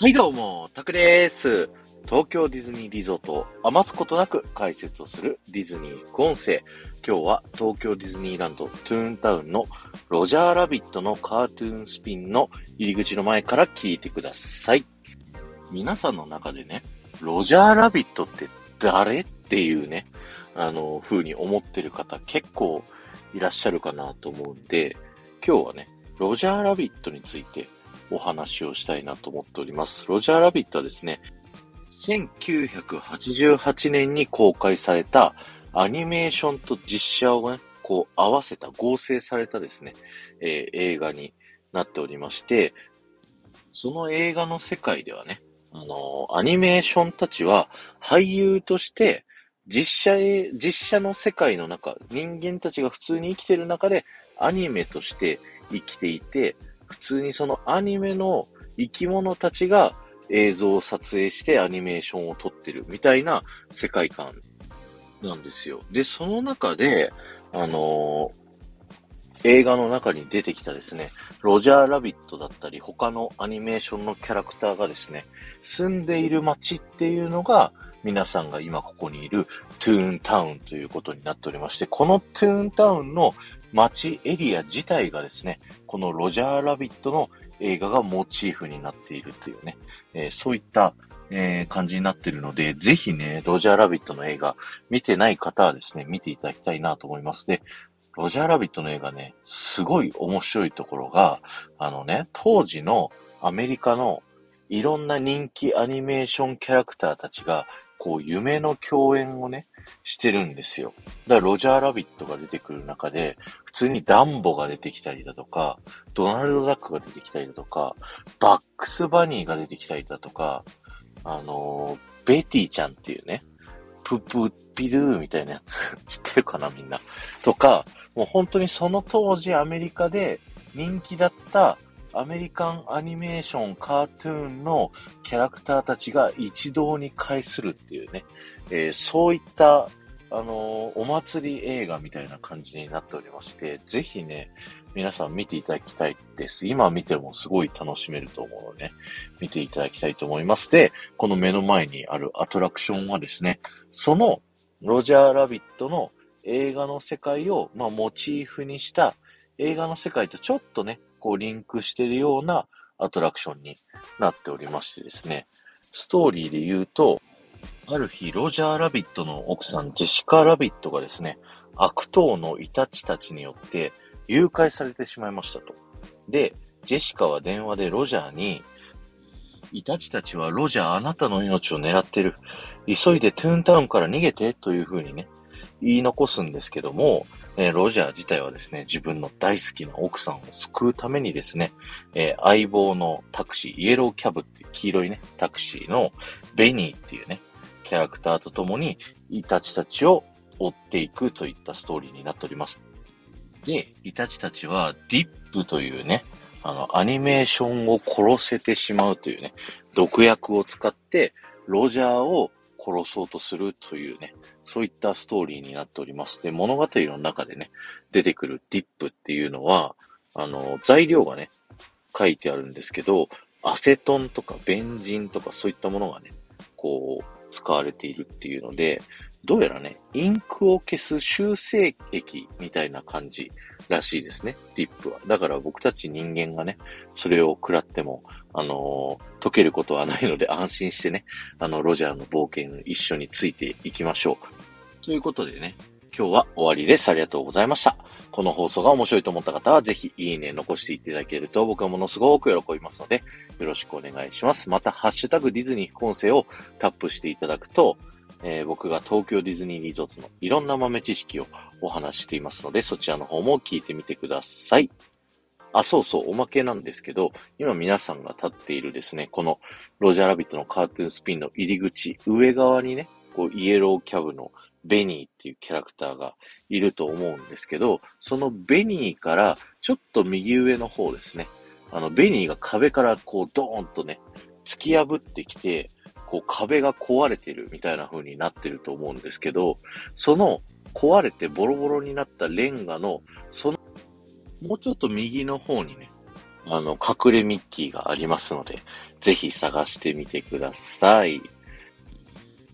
はいどうも、タクです。東京ディズニーリゾートを余すことなく解説をするディズニー音声。今日は東京ディズニーランドトゥーンタウンのロジャーラビットのカートゥーンスピンの入り口の前から聞いてください。皆さんの中でね、ロジャーラビットって誰っていうね、あの、風に思ってる方結構いらっしゃるかなと思うんで、今日はね、ロジャーラビットについてお話をしたいなと思っております。ロジャーラビットはですね、1988年に公開されたアニメーションと実写をね、こう合わせた合成されたですね、えー、映画になっておりまして、その映画の世界ではね、あのー、アニメーションたちは俳優として実写へ、実写の世界の中、人間たちが普通に生きてる中でアニメとして生きていて、普通にそのアニメの生き物たちが映像を撮影してアニメーションを撮ってるみたいな世界観なんですよ。で、その中で、あのー、映画の中に出てきたですね、ロジャーラビットだったり、他のアニメーションのキャラクターがですね、住んでいる街っていうのが、皆さんが今ここにいるトゥーンタウンということになっておりまして、このトゥーンタウンの街エリア自体がですね、このロジャーラビットの映画がモチーフになっているというね、えー、そういった、えー、感じになっているので、ぜひね、ロジャーラビットの映画見てない方はですね、見ていただきたいなと思います。で、ロジャーラビットの映画ね、すごい面白いところが、あのね、当時のアメリカのいろんな人気アニメーションキャラクターたちがこう、夢の共演をね、してるんですよ。だから、ロジャーラビットが出てくる中で、普通にダンボが出てきたりだとか、ドナルドダックが出てきたりだとか、バックスバニーが出てきたりだとか、あのー、ベティちゃんっていうね、ププピドゥーみたいなやつ知ってるかなみんな。とか、もう本当にその当時アメリカで人気だったアメリカンアニメーション、カートゥーンのキャラクターたちが一堂に会するっていうね、えー、そういった、あのー、お祭り映画みたいな感じになっておりまして、ぜひね、皆さん見ていただきたいです。今見てもすごい楽しめると思うのでね、見ていただきたいと思います。で、この目の前にあるアトラクションはですね、そのロジャーラビットの映画の世界を、まあ、モチーフにした映画の世界とちょっとね、こうリンクしてるようなアトラクションになっておりましてですね、ストーリーで言うと、ある日、ロジャーラビットの奥さん、ジェシカ・ラビットがですね、悪党のイタチたちによって誘拐されてしまいましたと。で、ジェシカは電話でロジャーに、イタチたちはロジャーあなたの命を狙ってる。急いでトゥーンタウンから逃げてという風にね、言い残すんですけども、えー、ロジャー自体はですね、自分の大好きな奥さんを救うためにですね、えー、相棒のタクシー、イエローキャブっていう黄色いね、タクシーのベニーっていうね、キャラクターと共に、イタチたちを追っていくといったストーリーになっております。で、イタチたちはディップというね、あの、アニメーションを殺せてしまうというね、毒薬を使って、ロジャーを殺そうとするというね、そういったストーリーになっております。で、物語の中でね、出てくるディップっていうのは、あの、材料がね、書いてあるんですけど、アセトンとかベンジンとかそういったものがね、こう、使われているっていうので、どうやらね、インクを消す修正液みたいな感じらしいですね、ディップは。だから僕たち人間がね、それを食らっても、あのー、解けることはないので安心してね、あの、ロジャーの冒険一緒についていきましょう。ということでね、今日は終わりです。ありがとうございました。この放送が面白いと思った方は、ぜひいいね残していただけると僕はものすごく喜びますので、よろしくお願いします。また、ハッシュタグディズニー副音声をタップしていただくと、えー、僕が東京ディズニーリゾートのいろんな豆知識をお話ししていますので、そちらの方も聞いてみてください。あ、そうそう、おまけなんですけど、今皆さんが立っているですね、このロジャーラビットのカートゥーンスピンの入り口、上側にね、こう、イエローキャブのベニーっていうキャラクターがいると思うんですけど、そのベニーからちょっと右上の方ですね、あの、ベニーが壁からこう、ドーンとね、突き破ってきて、こう壁が壊れてるみたいな風になってると思うんですけど、その壊れてボロボロになったレンガの、その、もうちょっと右の方にね、あの、隠れミッキーがありますので、ぜひ探してみてください。